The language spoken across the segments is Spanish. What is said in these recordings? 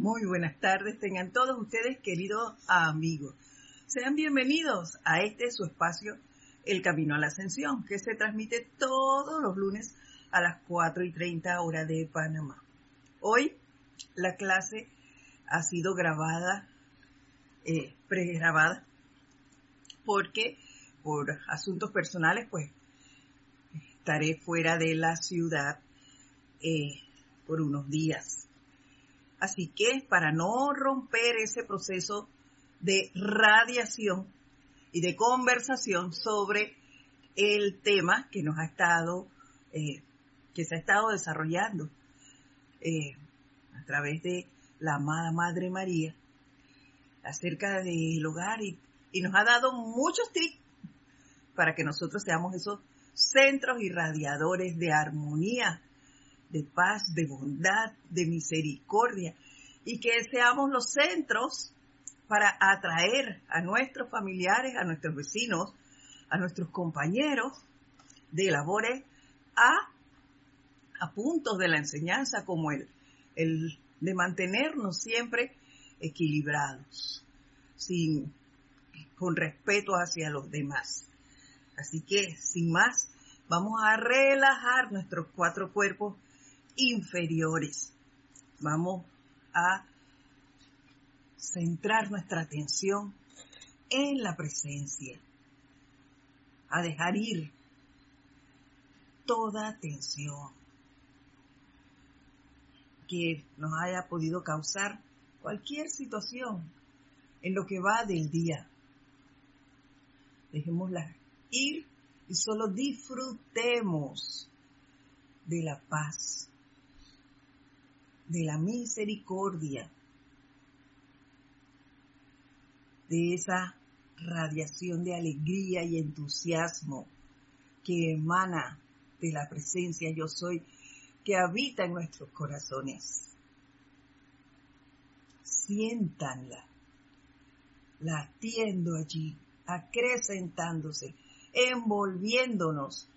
Muy buenas tardes, tengan todos ustedes queridos amigos. Sean bienvenidos a este su espacio, El Camino a la Ascensión, que se transmite todos los lunes a las 4 y 30 horas de Panamá. Hoy la clase ha sido grabada, eh, pregrabada, porque por asuntos personales, pues estaré fuera de la ciudad eh, por unos días. Así que para no romper ese proceso de radiación y de conversación sobre el tema que nos ha estado, eh, que se ha estado desarrollando eh, a través de la amada Madre María acerca del hogar y, y nos ha dado muchos tips para que nosotros seamos esos centros irradiadores de armonía, de paz, de bondad, de misericordia, y que seamos los centros para atraer a nuestros familiares, a nuestros vecinos, a nuestros compañeros de labores a, a puntos de la enseñanza como el, el de mantenernos siempre equilibrados, sin, con respeto hacia los demás. Así que, sin más, vamos a relajar nuestros cuatro cuerpos inferiores. Vamos a centrar nuestra atención en la presencia, a dejar ir toda tensión que nos haya podido causar cualquier situación en lo que va del día. Dejémosla ir y solo disfrutemos de la paz, de la misericordia, de esa radiación de alegría y entusiasmo que emana de la presencia yo soy que habita en nuestros corazones. Siéntanla, latiendo allí, acrecentándose envolviéndonos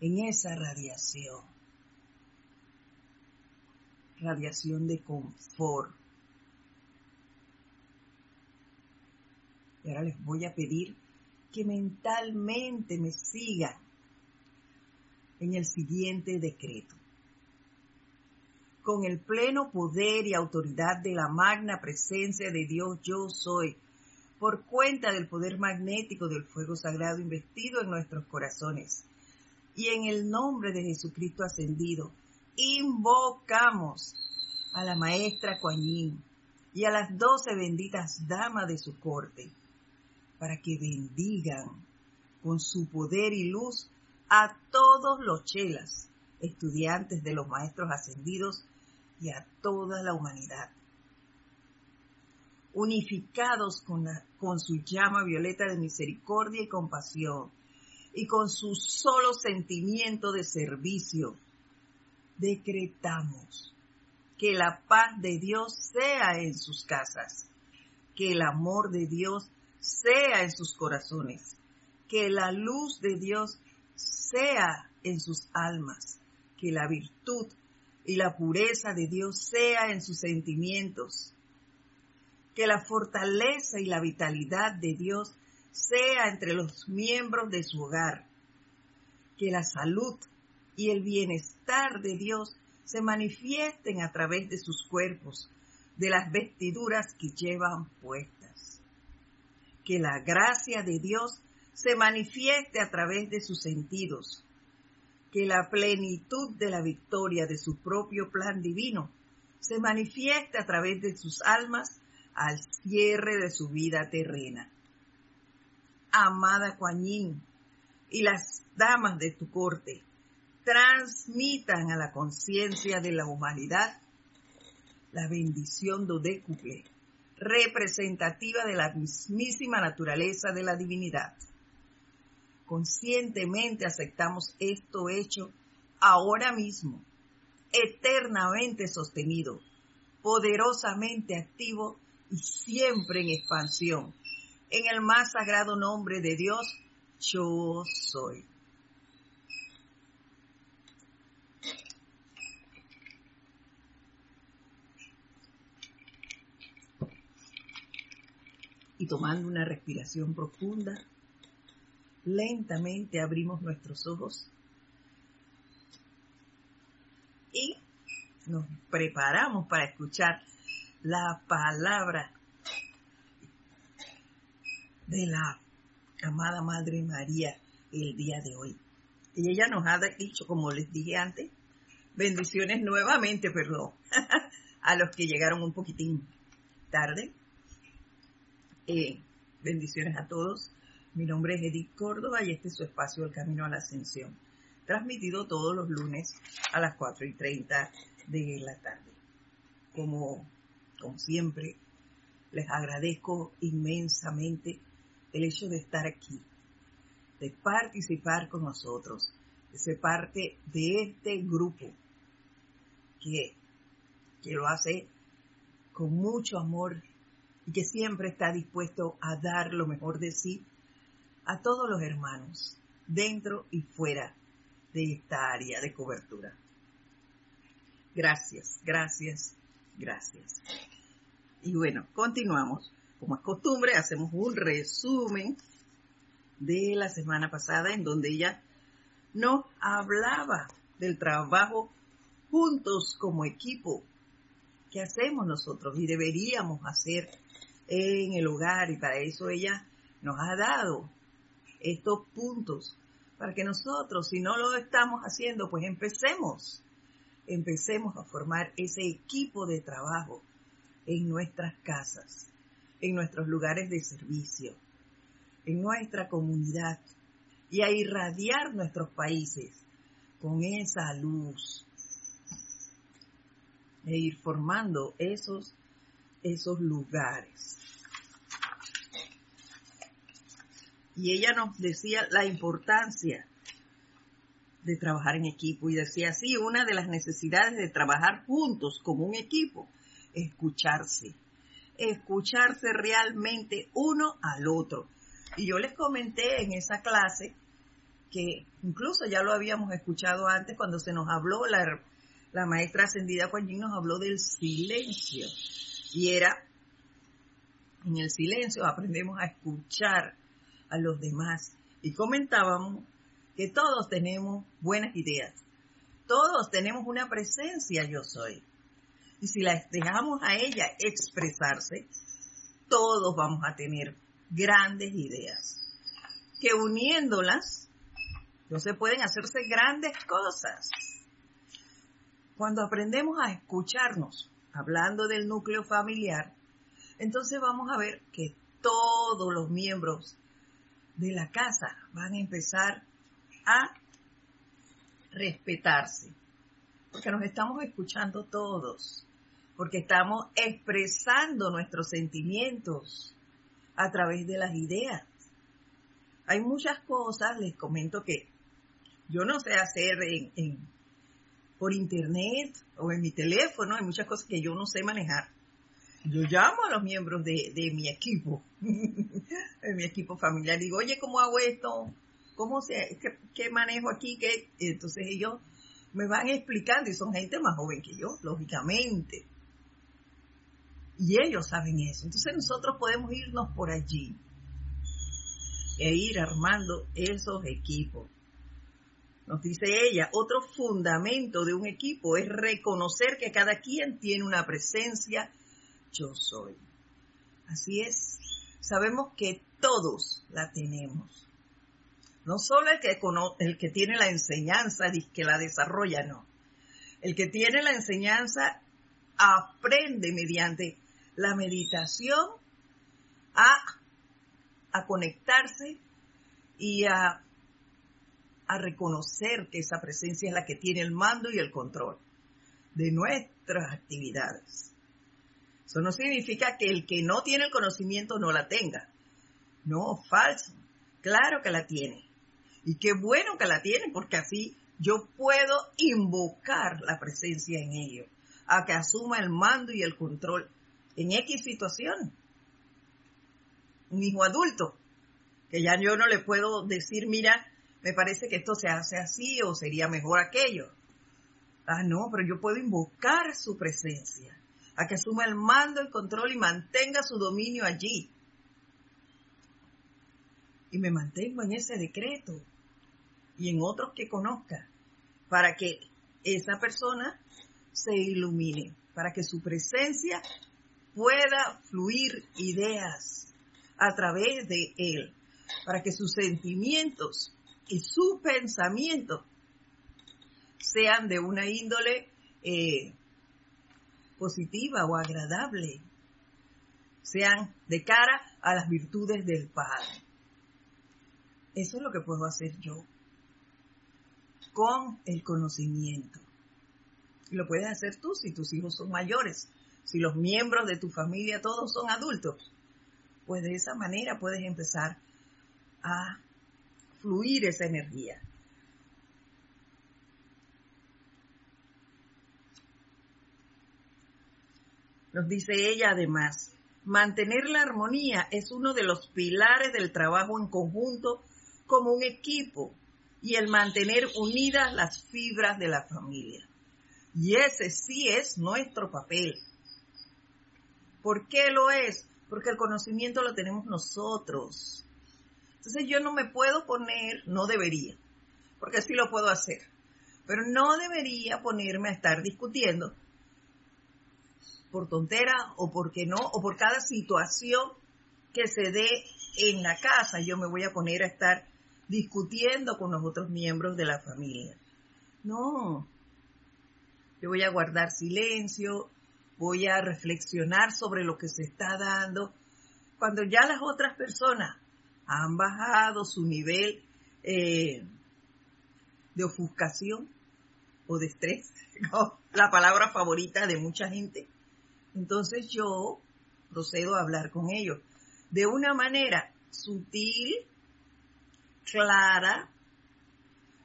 en esa radiación. Radiación de confort. Y ahora les voy a pedir que mentalmente me sigan en el siguiente decreto. Con el pleno poder y autoridad de la magna presencia de Dios yo soy, por cuenta del poder magnético del fuego sagrado investido en nuestros corazones. Y en el nombre de Jesucristo ascendido, invocamos a la maestra Kuan y a las doce benditas damas de su corte, para que bendigan con su poder y luz a todos los chelas, estudiantes de los maestros ascendidos y a toda la humanidad. Unificados con, con su llama violeta de misericordia y compasión, y con su solo sentimiento de servicio, decretamos que la paz de Dios sea en sus casas, que el amor de Dios sea en sus corazones, que la luz de Dios sea en sus almas, que la virtud y la pureza de Dios sea en sus sentimientos, que la fortaleza y la vitalidad de Dios sea entre los miembros de su hogar, que la salud y el bienestar de Dios se manifiesten a través de sus cuerpos, de las vestiduras que llevan puestas, que la gracia de Dios se manifieste a través de sus sentidos, que la plenitud de la victoria de su propio plan divino se manifieste a través de sus almas al cierre de su vida terrena. Amada Kuan y las damas de tu corte, transmitan a la conciencia de la humanidad la bendición dodécuple, representativa de la mismísima naturaleza de la divinidad. Conscientemente aceptamos esto hecho ahora mismo, eternamente sostenido, poderosamente activo y siempre en expansión. En el más sagrado nombre de Dios, yo soy. Y tomando una respiración profunda, lentamente abrimos nuestros ojos y nos preparamos para escuchar la palabra de la amada Madre María el día de hoy. Y ella nos ha dicho, como les dije antes, bendiciones nuevamente, perdón, a los que llegaron un poquitín tarde. Eh, bendiciones a todos. Mi nombre es Edith Córdoba y este es su espacio El Camino a la Ascensión, transmitido todos los lunes a las 4 y 30 de la tarde. Como, como siempre, les agradezco inmensamente el hecho de estar aquí, de participar con nosotros, de ser parte de este grupo que, que lo hace con mucho amor y que siempre está dispuesto a dar lo mejor de sí a todos los hermanos, dentro y fuera de esta área de cobertura. Gracias, gracias, gracias. Y bueno, continuamos. Como es costumbre, hacemos un resumen de la semana pasada en donde ella nos hablaba del trabajo juntos como equipo que hacemos nosotros y deberíamos hacer en el hogar y para eso ella nos ha dado estos puntos para que nosotros, si no lo estamos haciendo, pues empecemos, empecemos a formar ese equipo de trabajo en nuestras casas, en nuestros lugares de servicio, en nuestra comunidad y a irradiar nuestros países con esa luz e ir formando esos, esos lugares. Y ella nos decía la importancia de trabajar en equipo y decía así, una de las necesidades de trabajar juntos como un equipo, escucharse, escucharse realmente uno al otro. Y yo les comenté en esa clase que incluso ya lo habíamos escuchado antes cuando se nos habló la, la maestra ascendida Juan nos habló del silencio. Y era, en el silencio aprendemos a escuchar a los demás. Y comentábamos que todos tenemos buenas ideas. Todos tenemos una presencia yo soy. Y si la dejamos a ella expresarse, todos vamos a tener grandes ideas. Que uniéndolas, no se pueden hacerse grandes cosas. Cuando aprendemos a escucharnos, hablando del núcleo familiar, entonces vamos a ver que todos los miembros de la casa van a empezar a respetarse, porque nos estamos escuchando todos, porque estamos expresando nuestros sentimientos a través de las ideas. Hay muchas cosas, les comento que yo no sé hacer en por internet o en mi teléfono, hay muchas cosas que yo no sé manejar. Yo llamo a los miembros de, mi equipo, de mi equipo familiar, digo, oye, ¿cómo hago esto? ¿Cómo se, qué, manejo aquí? ¿Qué? Entonces ellos me van explicando y son gente más joven que yo, lógicamente. Y ellos saben eso. Entonces nosotros podemos irnos por allí e ir armando esos equipos. Nos dice ella, otro fundamento de un equipo es reconocer que cada quien tiene una presencia yo soy. Así es, sabemos que todos la tenemos. No solo el que, el que tiene la enseñanza, que la desarrolla, no. El que tiene la enseñanza aprende mediante la meditación a, a conectarse y a a reconocer que esa presencia es la que tiene el mando y el control de nuestras actividades. Eso no significa que el que no tiene el conocimiento no la tenga. No, falso. Claro que la tiene. Y qué bueno que la tiene porque así yo puedo invocar la presencia en ello, a que asuma el mando y el control en X situación. Un hijo adulto, que ya yo no le puedo decir, mira, me parece que esto se hace así o sería mejor aquello. Ah, no, pero yo puedo invocar su presencia, a que asuma el mando, el control y mantenga su dominio allí. y me mantengo en ese decreto y en otros que conozca para que esa persona se ilumine, para que su presencia pueda fluir ideas a través de él, para que sus sentimientos y sus pensamientos sean de una índole eh, positiva o agradable, sean de cara a las virtudes del Padre. Eso es lo que puedo hacer yo con el conocimiento. Y lo puedes hacer tú si tus hijos son mayores, si los miembros de tu familia todos son adultos. Pues de esa manera puedes empezar a fluir esa energía. Nos dice ella además, mantener la armonía es uno de los pilares del trabajo en conjunto como un equipo y el mantener unidas las fibras de la familia. Y ese sí es nuestro papel. ¿Por qué lo es? Porque el conocimiento lo tenemos nosotros. Entonces yo no me puedo poner, no debería, porque sí lo puedo hacer, pero no debería ponerme a estar discutiendo por tontera o porque no, o por cada situación que se dé en la casa, yo me voy a poner a estar discutiendo con los otros miembros de la familia. No, yo voy a guardar silencio, voy a reflexionar sobre lo que se está dando. Cuando ya las otras personas han bajado su nivel eh, de ofuscación o de estrés, la palabra favorita de mucha gente, entonces yo procedo a hablar con ellos de una manera sutil, clara,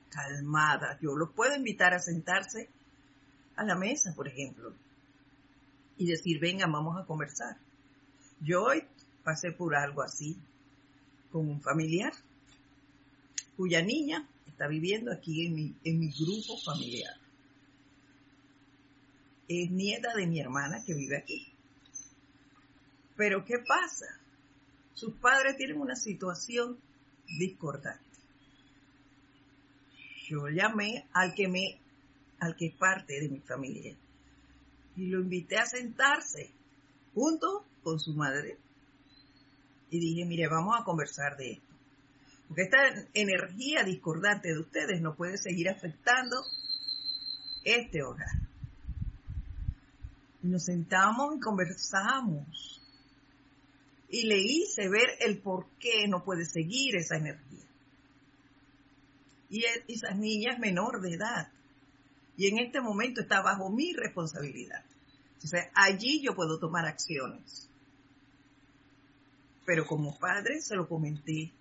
calmada. Yo los puedo invitar a sentarse a la mesa, por ejemplo, y decir, venga, vamos a conversar. Yo hoy pasé por algo así con un familiar cuya niña está viviendo aquí en mi, en mi grupo familiar. Es nieta de mi hermana que vive aquí. Pero ¿qué pasa? Sus padres tienen una situación discordante. Yo llamé al que me, al que es parte de mi familia y lo invité a sentarse junto con su madre y dije, mire, vamos a conversar de esto. Porque esta energía discordante de ustedes no puede seguir afectando este hogar. Y nos sentamos y conversamos y le hice ver el por qué no puede seguir esa energía. Y e, esa niña es menor de edad. Y en este momento está bajo mi responsabilidad. Entonces, allí yo puedo tomar acciones. Pero como padre se lo comenté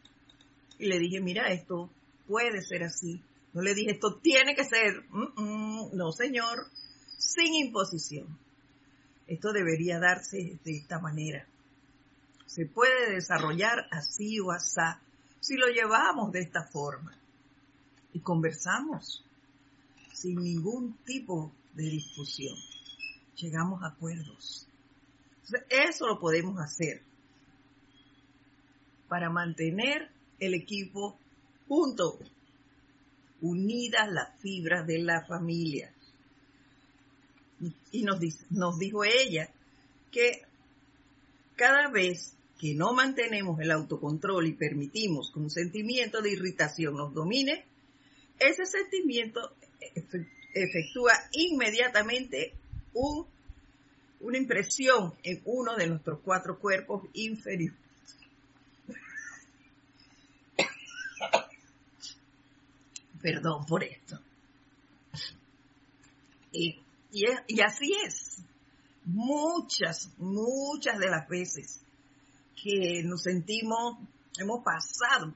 y le dije, mira, esto puede ser así. No le dije, esto tiene que ser, no señor, sin imposición. Esto debería darse de esta manera se puede desarrollar así o asá si lo llevamos de esta forma y conversamos sin ningún tipo de discusión. Llegamos a acuerdos. eso lo podemos hacer para mantener el equipo junto, unidas las fibras de la familia. Y nos, nos dijo ella que cada vez que no mantenemos el autocontrol y permitimos que un sentimiento de irritación nos domine, ese sentimiento efectúa inmediatamente una impresión en uno de nuestros cuatro cuerpos inferiores. Perdón por esto. y así es. Muchas, muchas de las veces que nos sentimos, hemos pasado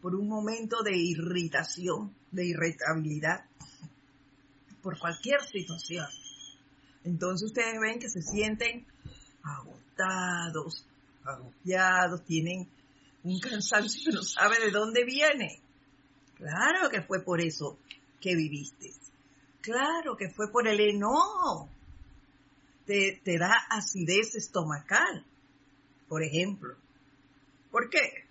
por un momento de irritación, de irritabilidad, por cualquier situación. Entonces ustedes ven que se sienten agotados, agobiados, tienen un cansancio que no sabe de dónde viene. Claro que fue por eso que viviste. Claro que fue por el enojo. Te, te da acidez estomacal por ejemplo. ¿Por qué?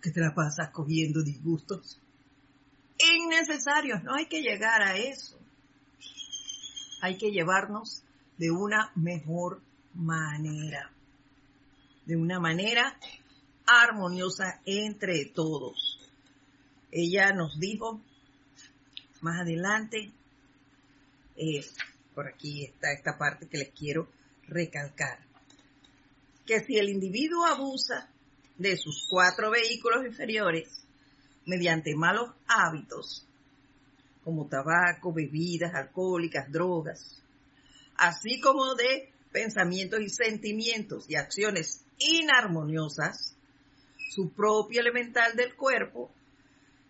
que te la pasas cogiendo disgustos innecesarios. No hay que llegar a eso. Hay que llevarnos de una mejor manera. De una manera armoniosa entre todos. Ella nos dijo más adelante, eh, por aquí está esta parte que les quiero recalcar, que si el individuo abusa de sus cuatro vehículos inferiores mediante malos hábitos, como tabaco, bebidas alcohólicas, drogas, así como de pensamientos y sentimientos y acciones inarmoniosas, su propio elemental del cuerpo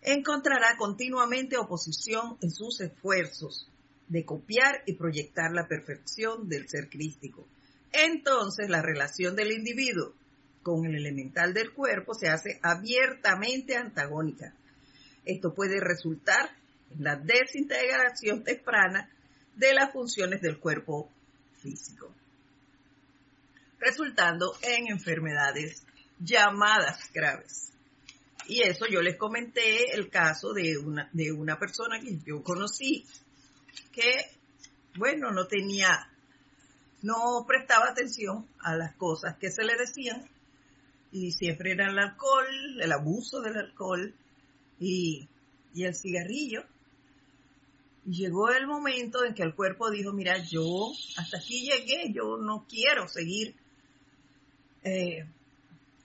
encontrará continuamente oposición en sus esfuerzos de copiar y proyectar la perfección del ser crístico. Entonces la relación del individuo con el elemental del cuerpo se hace abiertamente antagónica. Esto puede resultar en la desintegración temprana de las funciones del cuerpo físico, resultando en enfermedades llamadas graves. Y eso yo les comenté el caso de una, de una persona que yo conocí que, bueno, no tenía, no prestaba atención a las cosas que se le decían y siempre era el alcohol, el abuso del alcohol y, y el cigarrillo. Y llegó el momento en que el cuerpo dijo, mira, yo hasta aquí llegué, yo no quiero seguir eh,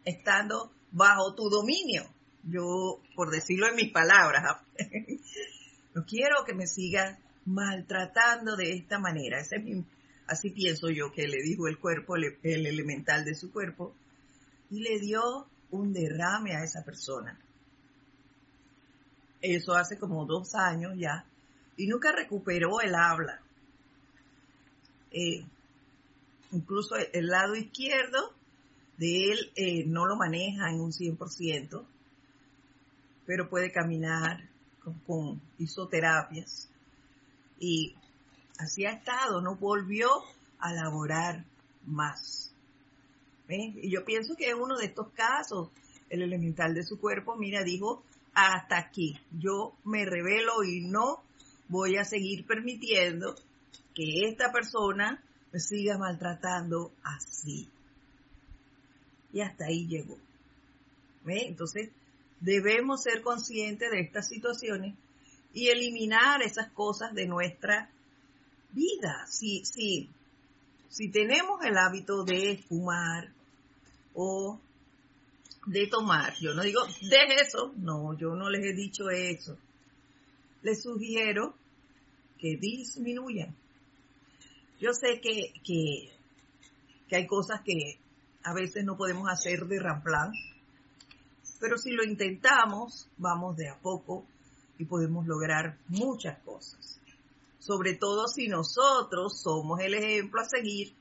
estando bajo tu dominio. Yo, por decirlo en mis palabras, no quiero que me sigas maltratando de esta manera. así pienso yo que le dijo el cuerpo, el, elemental de su cuerpo, y le dio un derrame a esa persona. Eso hace como dos años ya, y nunca recuperó el habla. Eh, incluso el, lado izquierdo de él eh, no lo maneja en un 100%, pero puede caminar con, con isoterapias y así ha estado, no volvió a laborar más. Y yo pienso que es uno de estos casos, el elemental de su cuerpo, mira, dijo, hasta aquí, yo me revelo y no voy a seguir permitiendo que esta persona me siga maltratando así. Y hasta ahí llegó. Entonces, debemos ser conscientes de estas situaciones y eliminar esas cosas de nuestra vida. Si, si, si tenemos el hábito de fumar o de tomar, yo no digo, de eso, no, yo no les he dicho eso. Les sugiero que disminuyan. Yo sé que, que, que hay cosas que a veces no podemos hacer de ramplán, pero si lo intentamos, vamos de a poco y podemos lograr muchas cosas. Sobre todo si nosotros somos el ejemplo a seguir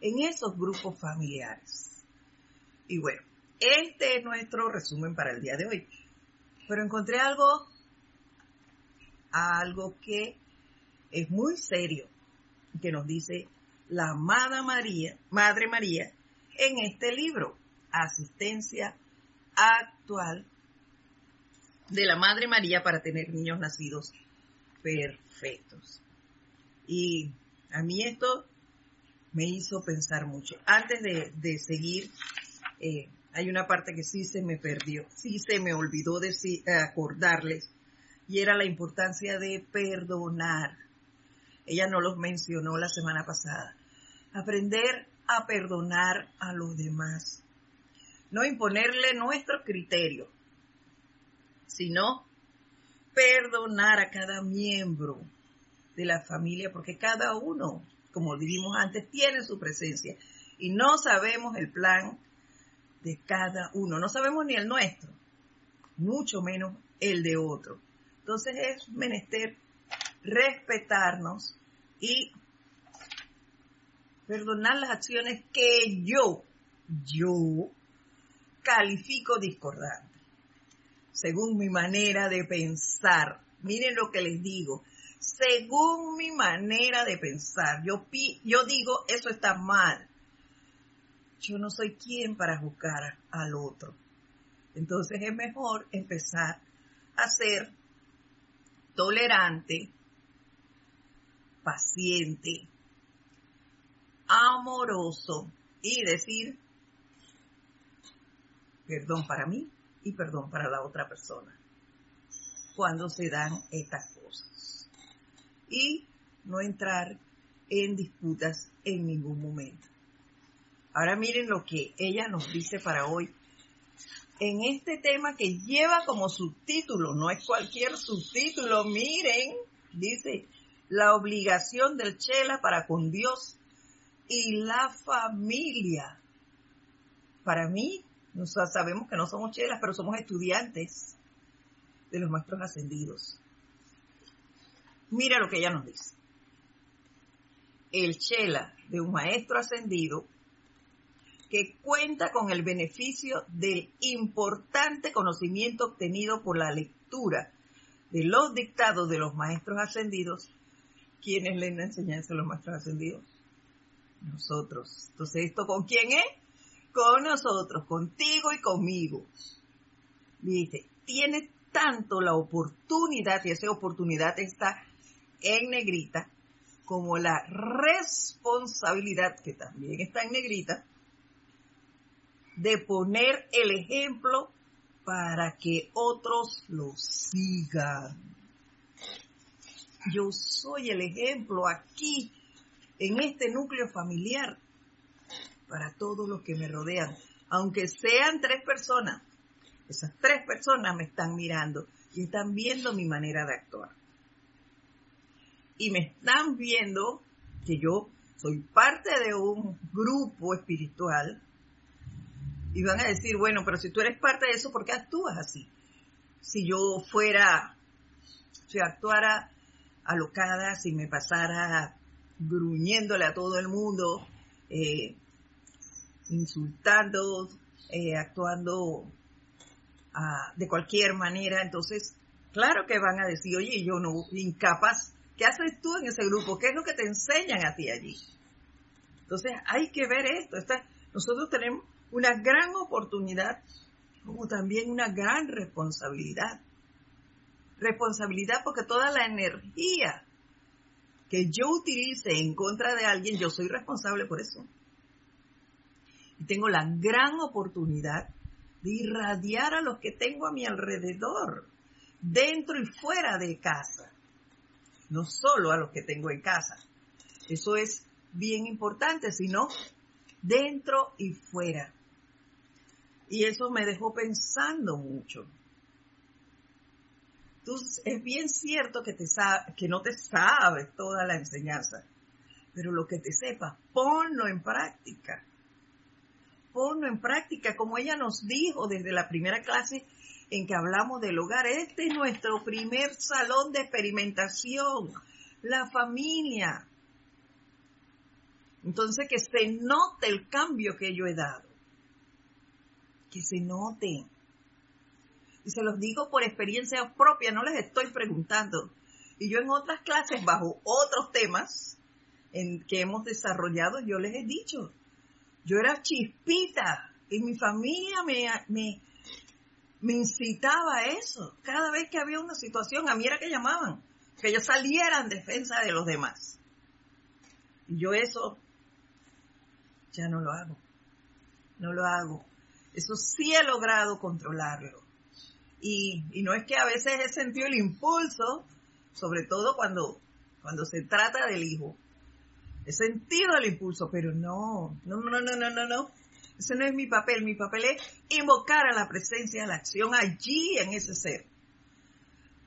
en esos grupos familiares. Y bueno, este es nuestro resumen para el día de hoy. Pero encontré algo, algo que es muy serio, que nos dice la amada María, Madre María, en este libro, Asistencia Actual de la Madre María para tener niños nacidos perfectos. Y a mí esto me hizo pensar mucho. Antes de, seguir, eh, hay una parte que sí se me perdió, sí se me olvidó decir, acordarles, y era la importancia de perdonar. Ella no los mencionó la semana pasada. Aprender a perdonar a los demás. No imponerle nuestro criterio, sino perdonar a cada miembro de la familia, porque cada uno, como dijimos antes, tiene su presencia y no sabemos el plan de cada uno, no sabemos ni el nuestro, mucho menos el de otro. Entonces es menester respetarnos y perdonar las acciones que yo, yo califico discordantes según mi manera de pensar. Miren lo que les digo, según mi manera de pensar. Yo, yo digo, eso está mal. Yo no soy quien para juzgar al otro. Entonces es mejor empezar a ser tolerante, paciente, amoroso y decir perdón para mí y perdón para la otra persona cuando se dan estas cosas. Y no entrar en disputas en ningún momento. Ahora miren lo que ella nos dice para hoy. En este tema que lleva como subtítulo, no es cualquier subtítulo, miren, dice, la obligación del Chela para con Dios y la familia. Para mí, nosotros sabemos que no somos chelas, pero somos estudiantes de los maestros ascendidos. Mira lo que ella nos dice. El chela de un maestro ascendido que cuenta con el beneficio del importante conocimiento obtenido por la lectura de los dictados de los maestros ascendidos. ¿Quiénes leen la enseñanza de los maestros ascendidos? Nosotros. Entonces, ¿esto con quién es? Con nosotros, contigo y conmigo. Dice, tiene tanto la oportunidad, y esa oportunidad está en negrita, como la responsabilidad, que también está en negrita, de poner el ejemplo para que otros lo sigan. Yo soy el ejemplo aquí, en este núcleo familiar, para todos los que me rodean, aunque sean tres personas. Esas tres personas me están mirando y están viendo mi manera de actuar. Y me están viendo que yo soy parte de un grupo espiritual y van a decir, bueno, pero si tú eres parte de eso, ¿por qué actúas así? Si yo fuera, si actuara alocada, si me pasara gruñéndole a todo el mundo, eh, insultando, eh, actuando ah, de cualquier manera, entonces, claro que van a decir, oye, yo no, incapaz, ¿qué haces tú en ese grupo? ¿Qué es lo que te enseñan a ti allí? Entonces, hay que ver esto. nosotros tenemos una gran oportunidad como también una gran responsabilidad. Responsabilidad porque toda la energía que yo utilice en contra de alguien, yo soy responsable por eso. Y tengo la gran oportunidad de irradiar a los que tengo a mi alrededor, dentro y fuera de casa. No solo a los que tengo en casa. Eso es bien importante, sino dentro y fuera. Y eso me dejó pensando mucho. Entonces, es bien cierto que, te que no te sabes toda la enseñanza, pero lo que te sepas, ponlo en práctica. Ponlo en práctica, como ella nos dijo desde la primera clase en que hablamos del hogar. Este es nuestro primer salón de experimentación, la familia. Entonces, que se note el cambio que yo he dado que se note. Y se los digo por experiencia propia, no les estoy preguntando. Y yo en otras clases, bajo otros temas en que hemos desarrollado, yo les he dicho, yo era chispita y mi familia me, me, me incitaba a eso. Cada vez que había una situación, a mí era que llamaban, que yo saliera en defensa de los demás. Y yo eso ya no lo hago. No lo hago. Eso sí he logrado controlarlo. Y, no es que a veces he sentido el impulso, sobre todo cuando, cuando se trata del hijo. He sentido el impulso, pero no, no, no, no, no, no, no. Ese no es mi papel. Mi papel es invocar a la presencia, a la acción allí en ese ser.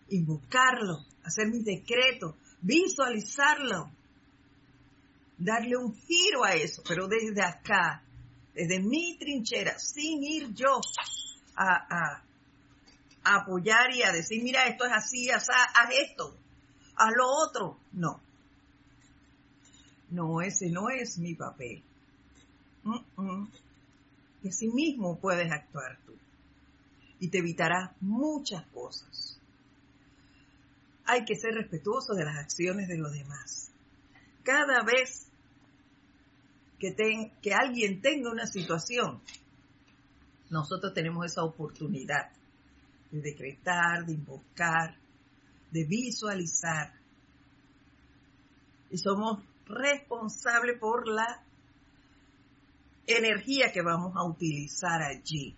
Invocarlo, hacer mi decreto, visualizarlo, darle un giro a eso, pero desde acá, desde mi trinchera, sin ir yo a, apoyar y a decir, mira, esto es así, haz, haz esto, haz lo otro. No. No, ese no es mi papel. Y así mismo puedes actuar tú. Y te evitarás muchas cosas. Hay que ser respetuoso de las acciones de los demás. Cada vez que, ten, que alguien tenga una situación nosotros tenemos esa oportunidad de decretar, de invocar, de visualizar. Y somos responsables por la energía que vamos a utilizar allí.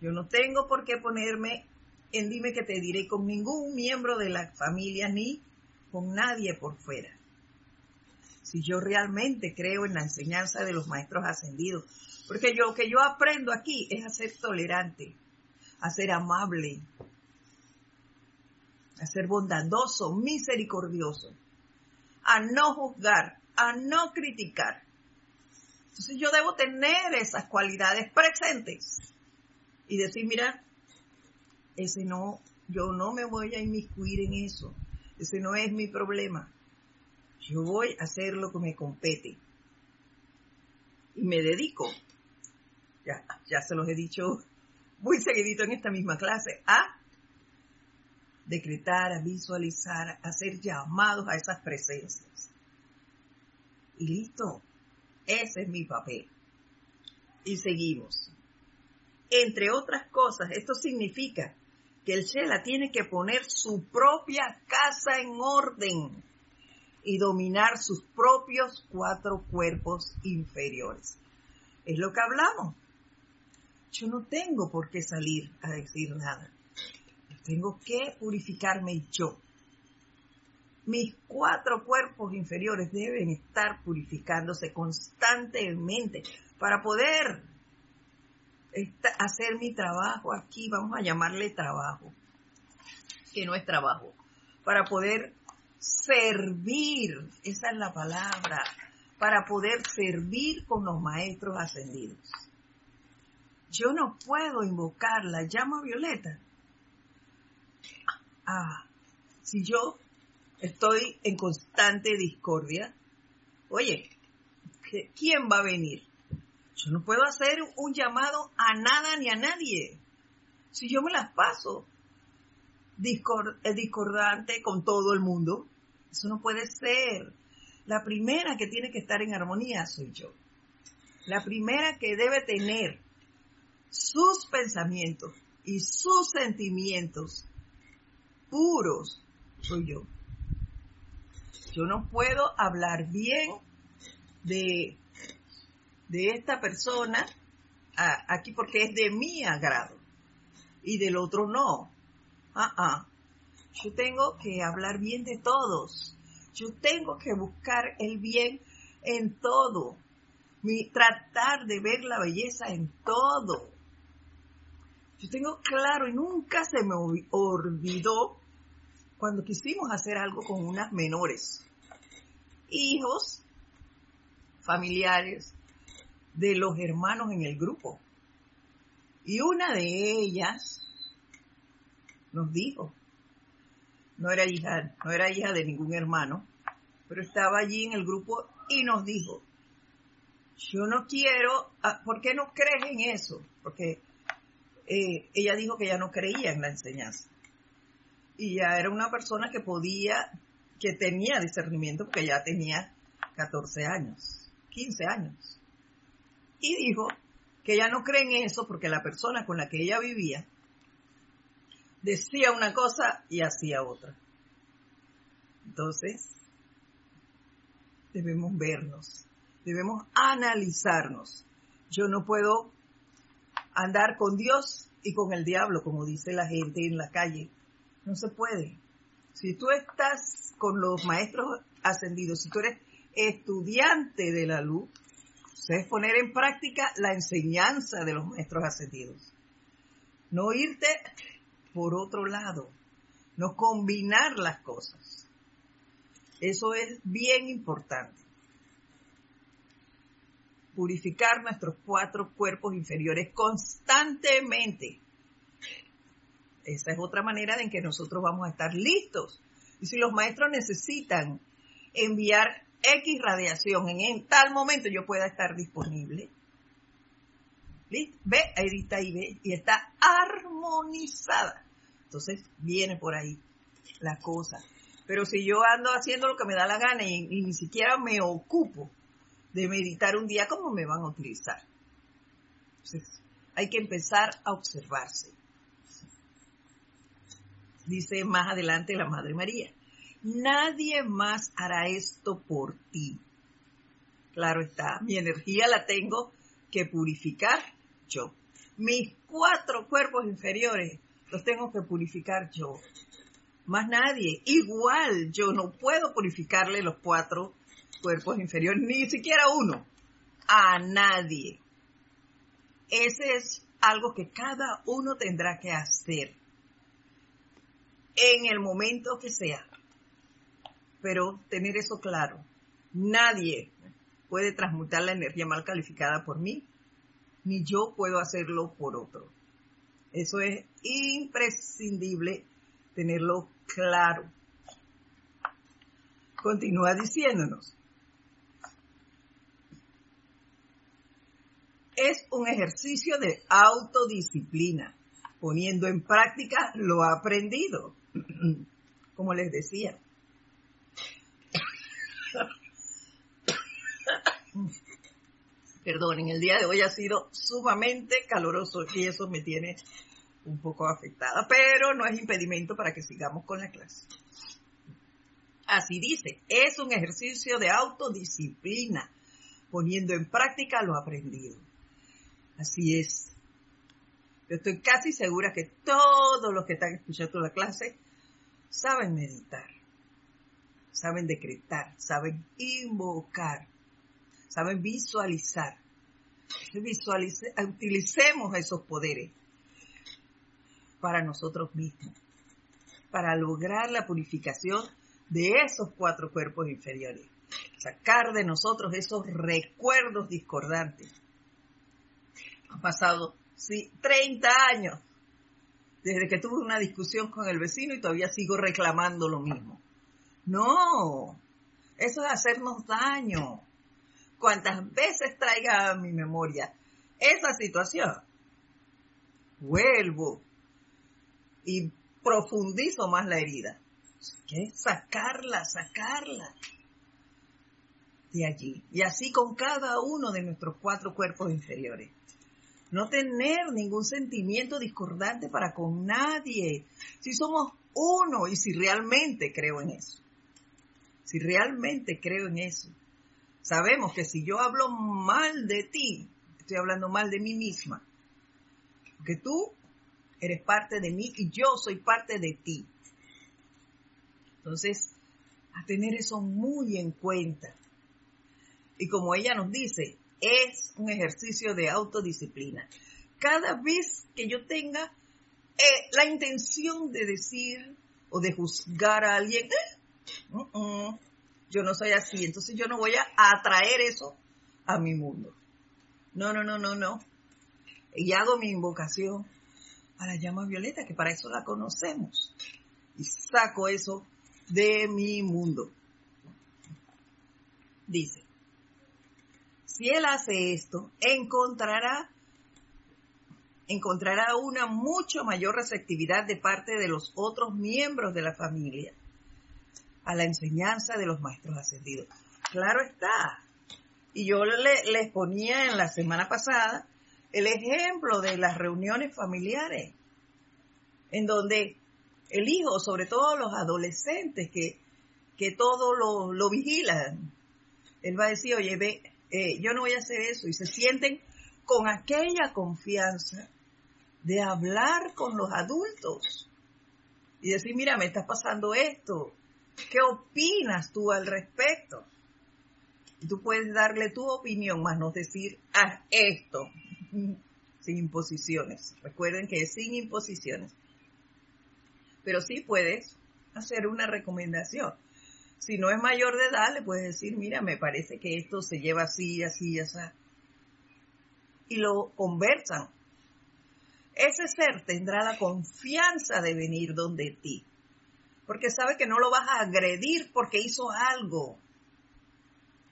Yo no tengo por qué ponerme en dime que te diré con ningún miembro de la familia ni con nadie por fuera. Si yo realmente creo en la enseñanza de los maestros ascendidos, porque lo que yo aprendo aquí es a ser tolerante, a ser amable, a ser bondadoso, misericordioso, a no juzgar, a no criticar. Entonces yo debo tener esas cualidades presentes y decir, mira, ese no, yo no me voy a inmiscuir en eso, ese no es mi problema. Yo voy a hacer lo que me compete. Y me dedico, ya, ya se los he dicho muy seguidito en esta misma clase, a decretar, a visualizar, a hacer llamados a esas presencias. Y listo, ese es mi papel. Y seguimos. Entre otras cosas, esto significa que el Shela tiene que poner su propia casa en orden y dominar sus propios cuatro cuerpos inferiores. Es lo que hablamos. Yo no tengo por qué salir a decir nada. Tengo que purificarme yo. Mis cuatro cuerpos inferiores deben estar purificándose constantemente para poder hacer mi trabajo aquí, vamos a llamarle trabajo, que no es trabajo, para poder servir, esa es la palabra, para poder servir con los maestros ascendidos. Yo no puedo invocar la llama violeta. Ah, si yo estoy en constante discordia, oye, ¿quién va a venir? Yo no puedo hacer un llamado a nada ni a nadie. Si yo me las paso eh, discordante con todo el mundo, eso no puede ser. La primera que tiene que estar en armonía soy yo. La primera que debe tener sus pensamientos y sus sentimientos puros soy yo. Yo no puedo hablar bien de de esta persona aquí porque es de mi agrado y del otro no. Ah, ah. Yo tengo que hablar bien de todos. Yo tengo que buscar el bien en todo. Mi, tratar de ver la belleza en todo. Yo tengo claro y nunca se me olvidó cuando quisimos hacer algo con unas menores. Hijos, familiares, de los hermanos en el grupo. Y una de ellas nos dijo, no era hija, no era hija de ningún hermano, pero estaba allí en el grupo y nos dijo, yo no quiero, ah, ¿por qué no crees en eso? Porque eh, ella dijo que ya no creía en la enseñanza. Y ya era una persona que podía, que tenía discernimiento porque ya tenía 14 años, 15 años y dijo que ella no cree en eso porque la persona con la que ella vivía decía una cosa y hacía otra. Entonces, debemos vernos, debemos analizarnos. Yo no puedo andar con Dios y con el diablo, como dice la gente en la calle. No se puede. Si tú estás con los maestros ascendidos, si tú eres estudiante de la luz, es poner en práctica la enseñanza de los maestros ascendidos. No irte por otro lado, no combinar las cosas. Eso es bien importante. Purificar nuestros cuatro cuerpos inferiores constantemente. Esa es otra manera en que nosotros vamos a estar listos. Y si los maestros necesitan enviar X radiación en, tal momento yo pueda estar disponible. ¿Listo? Ve, ahí está ahí, ve, y está armonizada. Entonces viene por ahí la cosa. Pero si yo ando haciendo lo que me da la gana y, ni siquiera me ocupo de meditar un día, ¿cómo me van a utilizar? Entonces, hay que empezar a observarse. Dice más adelante la Madre María, nadie más hará esto por ti. Claro está, mi energía la tengo que purificar yo. Mis cuatro cuerpos inferiores los tengo que purificar yo. Más nadie. Igual yo no puedo purificarle los cuatro cuerpos inferiores, ni siquiera uno, a nadie. Ese es algo que cada uno tendrá que hacer en el momento que sea. Pero tener eso claro, nadie puede transmutar la energía mal calificada por mí, ni yo puedo hacerlo por otro. Eso es imprescindible tenerlo claro. Continúa diciéndonos. Es un ejercicio de autodisciplina, poniendo en práctica lo aprendido. Como les decía, Perdonen, el día de hoy ha sido sumamente caloroso y eso me tiene un poco afectada, pero no es impedimento para que sigamos con la clase. Así dice, es un ejercicio de autodisciplina, poniendo en práctica lo aprendido. Así es. Yo estoy casi segura que todos los que están escuchando la clase saben meditar, saben decretar, saben invocar, saben visualizar. Utilicemos esos poderes para nosotros mismos, para lograr la purificación de esos cuatro cuerpos inferiores, sacar de nosotros esos recuerdos discordantes. Han pasado sí, 30 años desde que tuve una discusión con el vecino y todavía sigo reclamando lo mismo. No, eso es hacernos daño cuantas veces traiga a mi memoria esa situación, vuelvo y profundizo más la herida. Que sacarla, sacarla de allí. Y así con cada uno de nuestros cuatro cuerpos inferiores. No tener ningún sentimiento discordante para con nadie. Si somos uno y si realmente creo en eso. Si realmente creo en eso Sabemos que si yo hablo mal de ti, estoy hablando mal de mí misma. Porque tú eres parte de mí y yo soy parte de ti. Entonces, a tener eso muy en cuenta. Y como ella nos dice, es un ejercicio de autodisciplina. Cada vez que yo tenga eh, la intención de decir o de juzgar a alguien, eh, yo no soy así, entonces yo no voy a atraer eso a mi mundo. No, no, no, no, no. Y hago mi invocación a la llama violeta, que para eso la conocemos. Y saco eso de mi mundo. Dice, si él hace esto, encontrará encontrará una mucho mayor receptividad de parte de los otros miembros de la familia a la enseñanza de los maestros ascendidos. Claro está. Y yo les ponía en la semana pasada el ejemplo de las reuniones familiares, en donde el hijo, sobre todo los adolescentes que, que todo lo, lo vigilan, él va a decir, oye, ve, eh, yo no voy a hacer eso, y se sienten con aquella confianza de hablar con los adultos y decir, mira, me está pasando esto, ¿Qué opinas tú al respecto? Tú puedes darle tu opinión, más no decir, haz esto, sin imposiciones. Recuerden que es sin imposiciones. Pero sí puedes hacer una recomendación. Si no es mayor de edad, le puedes decir, mira, me parece que esto se lleva así, así, así. Y lo conversan. Ese ser tendrá la confianza de venir donde ti porque sabe que no lo vas a agredir porque hizo algo.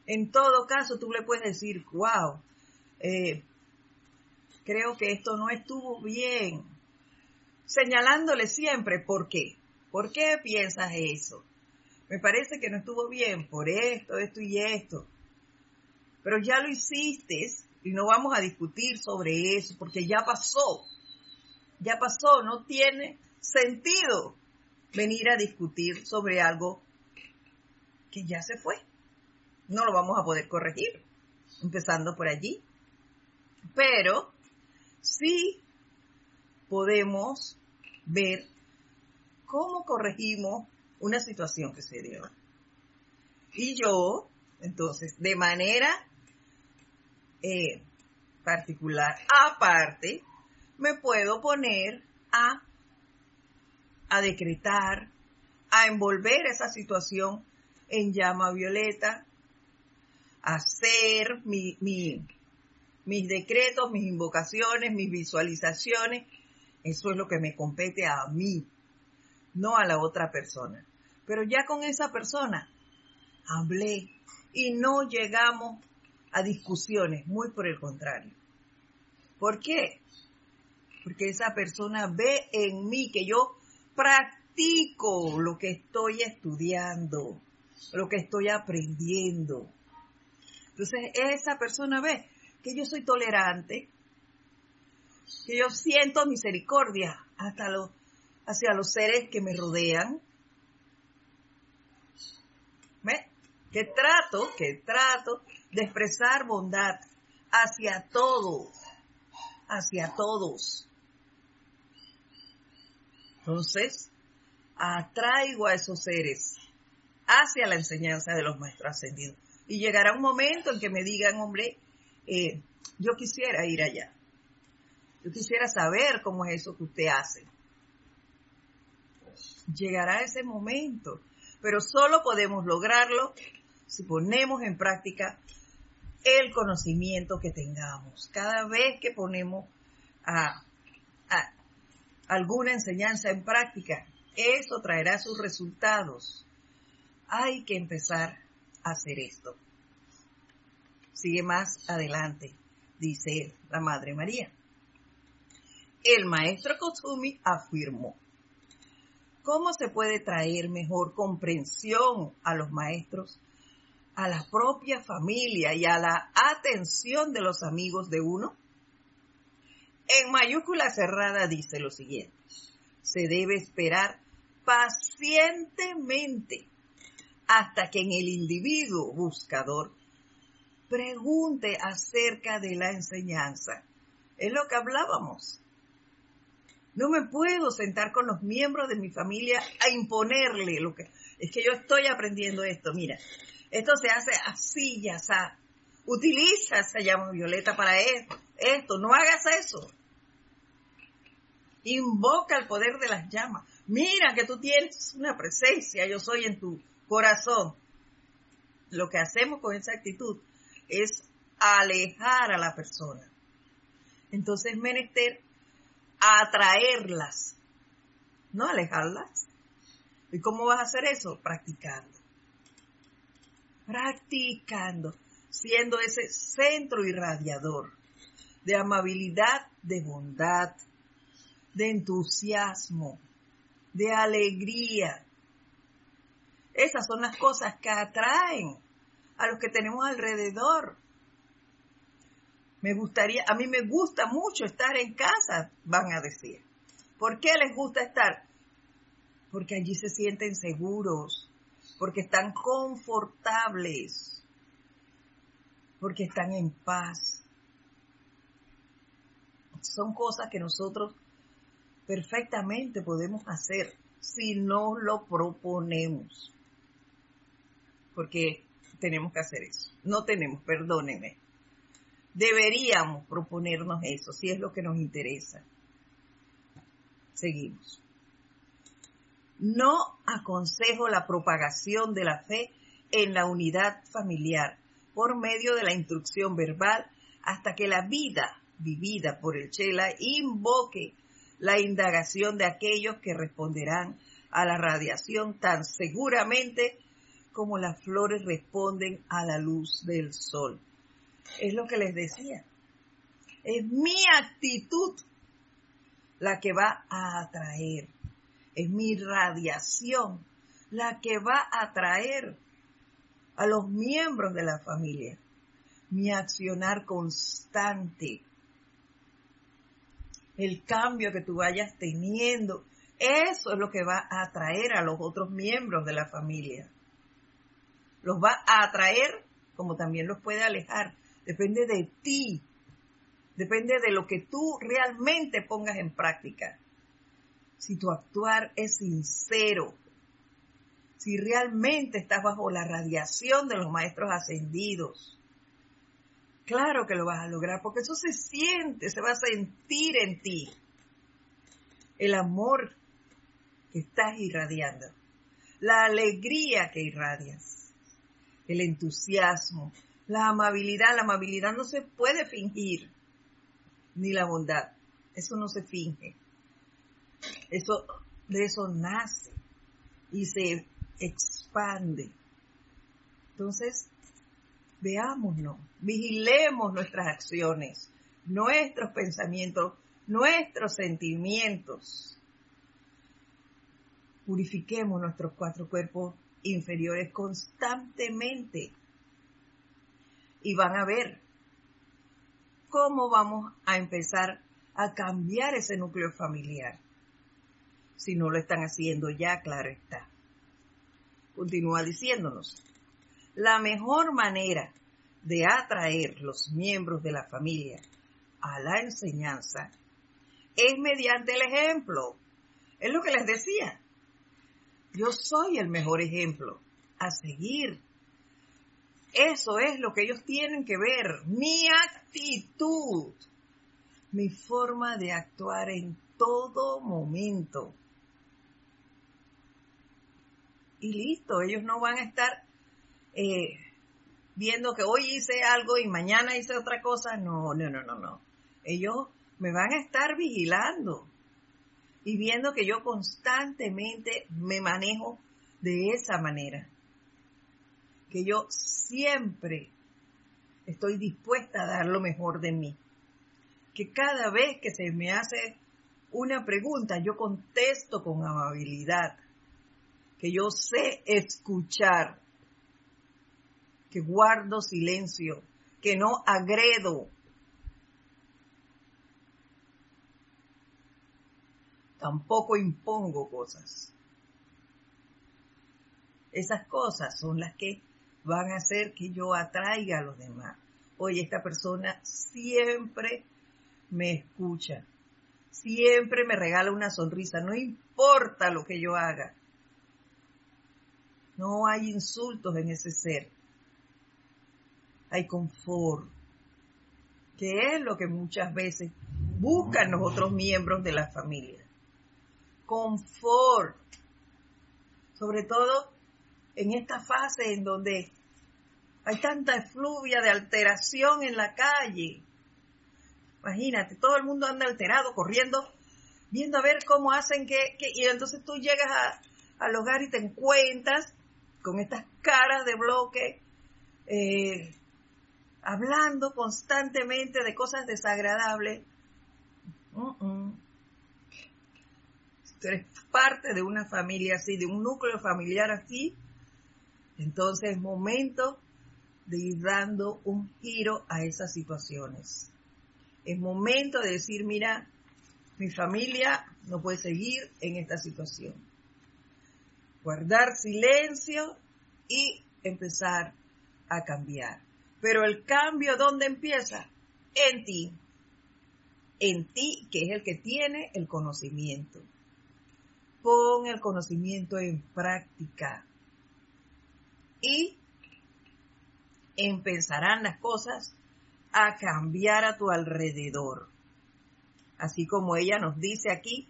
En todo caso, tú le puedes decir, wow, eh, creo que esto no estuvo bien. Señalándole siempre por qué. ¿Por qué piensas eso? Me parece que no estuvo bien por esto, esto y esto. Pero ya lo hiciste Y no vamos a discutir sobre eso porque ya pasó. Ya pasó, no tiene sentido venir a discutir sobre algo que ya se fue. No lo vamos a poder corregir, empezando por allí. Pero sí podemos ver cómo corregimos una situación que se dio. Y yo, entonces, de manera eh, particular, aparte, me puedo poner a, a decretar, a envolver esa situación en llama violeta, hacer mi, mis decretos, mis invocaciones, mis visualizaciones. Eso es lo que me compete a mí, no a la otra persona. Pero ya con esa persona hablé y no llegamos a discusiones, muy por el contrario. ¿Por qué? Porque esa persona ve en mí que yo practico lo que estoy estudiando, lo que estoy aprendiendo. Entonces esa persona ve que yo soy tolerante, que yo siento misericordia hasta hacia los seres que me rodean. ¿Ve? Que trato, que trato de expresar bondad hacia todos, hacia todos. Entonces, atraigo a esos seres hacia la enseñanza de los maestros ascendidos. Y llegará un momento en que me digan, hombre, eh, yo quisiera ir allá. Yo quisiera saber cómo es eso que usted hace. Llegará ese momento, pero solo podemos lograrlo si ponemos en práctica el conocimiento que tengamos. Cada vez que ponemos alguna enseñanza en práctica, eso traerá sus resultados. Hay que empezar a hacer esto. Sigue más adelante, dice la Madre María. El maestro Kosumi afirmó, ¿cómo se puede traer mejor comprensión a los maestros, a la propia familia y a la atención de los amigos de uno? En mayúscula cerrada dice lo siguiente, se debe esperar pacientemente hasta que en el individuo buscador pregunte acerca de la enseñanza. Es lo que hablábamos. No me puedo sentar con los miembros de mi familia a imponerle lo que... Es que yo estoy aprendiendo esto, mira, esto se hace así, ya está. Utiliza se llama Violeta para esto, esto, no hagas eso. Invoca el poder de las llamas. Mira que tú tienes una presencia, yo soy en tu corazón. Lo que hacemos con esa actitud es alejar a la persona. Entonces, menester atraerlas, no alejarlas. ¿Y cómo vas a hacer eso? Practicando. Practicando, siendo ese centro irradiador de amabilidad, de bondad, de entusiasmo, de alegría. Esas son las cosas que atraen a los que tenemos alrededor. Me gustaría, a mí me gusta mucho estar en casa, van a decir. ¿Por qué les gusta estar? Porque allí se sienten seguros, porque están confortables, porque están en paz. Son cosas que nosotros perfectamente podemos hacer si no lo proponemos. Porque tenemos que hacer eso. No tenemos, perdónenme. Deberíamos proponernos eso, si es lo que nos interesa. Seguimos. No aconsejo la propagación de la fe en la unidad familiar por medio de la instrucción verbal hasta que la vida vivida por el Chela invoque la indagación de aquellos que responderán a la radiación tan seguramente como las flores responden a la luz del sol. Es lo que les decía. Es mi actitud la que va a atraer. Es mi radiación la que va a atraer a los miembros de la familia. mi accionar constante, el cambio que tú vayas teniendo, eso es lo que va a atraer a los otros miembros de la familia. Los va a atraer como también los puede alejar. Depende de ti. Depende de lo que tú realmente pongas en práctica. Si tu actuar es sincero, si realmente estás bajo la radiación de los maestros ascendidos, claro que lo vas a lograr, porque eso se siente, se va a sentir en ti. El amor que estás irradiando, la alegría que irradias, el entusiasmo, la amabilidad. La amabilidad no se puede fingir, ni la bondad. Eso no se finge. Eso, de eso nace y se expande. Entonces, veámonos, vigilemos nuestras acciones, nuestros pensamientos, nuestros sentimientos. Purifiquemos nuestros cuatro cuerpos inferiores constantemente y van a ver cómo vamos a empezar a cambiar ese núcleo familiar. Si no lo están haciendo ya, claro está. Continúa diciéndonos, la mejor manera de atraer los miembros de la familia a la enseñanza es mediante el ejemplo. Es lo que les decía. Yo soy el mejor ejemplo a seguir. Eso es lo que ellos tienen que ver, mi actitud, mi forma de actuar en todo momento. Y listo, ellos no van a estar eh, viendo que hoy hice algo y mañana hice otra cosa. No, no, no, no, no. Ellos me van a estar vigilando y viendo que yo constantemente me manejo de esa manera que yo siempre estoy dispuesta a dar lo mejor de mí. Que cada vez que se me hace una pregunta, yo contesto con amabilidad. Que yo sé escuchar. Que guardo silencio. Que no agredo. Tampoco impongo cosas. Esas cosas son las que van a hacer que yo atraiga a los demás. Oye, esta persona siempre me escucha, siempre me regala una sonrisa, no importa lo que yo haga. No hay insultos en ese ser. Hay confort, que es lo que muchas veces buscan los otros miembros de la familia. Confort. Sobre todo en esta fase en donde hay tanta efluvia de alteración en la calle. Imagínate, todo el mundo anda alterado, corriendo, viendo a ver cómo hacen que, y entonces tú llegas al hogar y te encuentras con estas caras de bloque, eh, hablando constantemente de cosas desagradables. Si tú eres parte de una familia así, de un núcleo familiar así, entonces es momento de ir dando un giro a esas situaciones. Es momento de decir, mira, mi familia no puede seguir en esta situación. Guardar silencio y empezar a cambiar. Pero el cambio, ¿dónde empieza? En ti. En ti, que es el que tiene el conocimiento. Pon el conocimiento en práctica y empezarán las cosas a cambiar a tu alrededor. Así como ella nos dice aquí,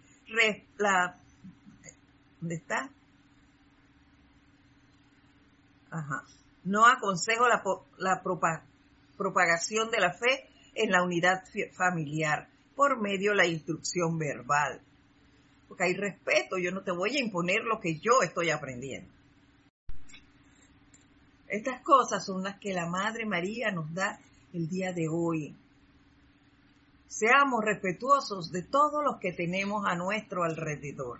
¿dónde está? No aconsejo la, la propagación de la fe en la unidad familiar por medio de la instrucción verbal. Porque hay respeto, yo no te voy a imponer lo que yo estoy aprendiendo. Estas cosas son las que la Madre María nos da el día de hoy. Seamos respetuosos de todos los que tenemos a nuestro alrededor.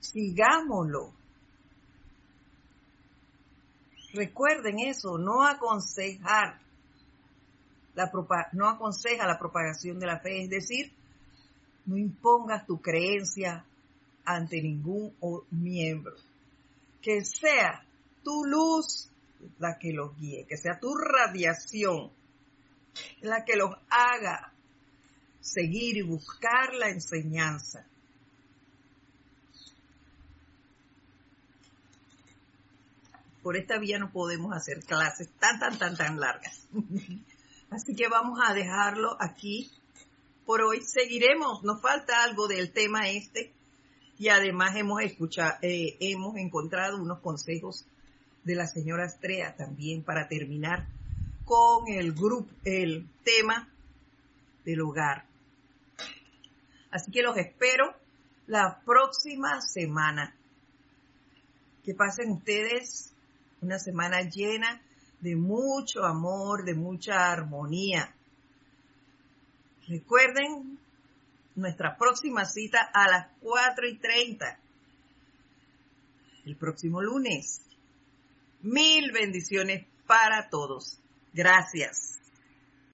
Sigámoslo. Recuerden eso, no aconsejar, la no aconseja la propagación de la fe, es decir, no impongas tu creencia ante ningún miembro. Que sea tu luz la que los guíe, que sea tu radiación la que los haga seguir y buscar la enseñanza. Por esta vía no podemos hacer clases tan, tan, tan, tan largas. Así que vamos a dejarlo aquí. Por hoy seguiremos. Nos falta algo del tema este. Y además hemos escuchado, eh, hemos encontrado unos consejos de la señora Estrella también para terminar con el grupo, el tema del hogar. Así que los espero la próxima semana. Que pasen ustedes una semana llena de mucho amor, de mucha armonía. Recuerden nuestra próxima cita a las 4 y 30. El próximo lunes. Mil bendiciones para todos. Gracias.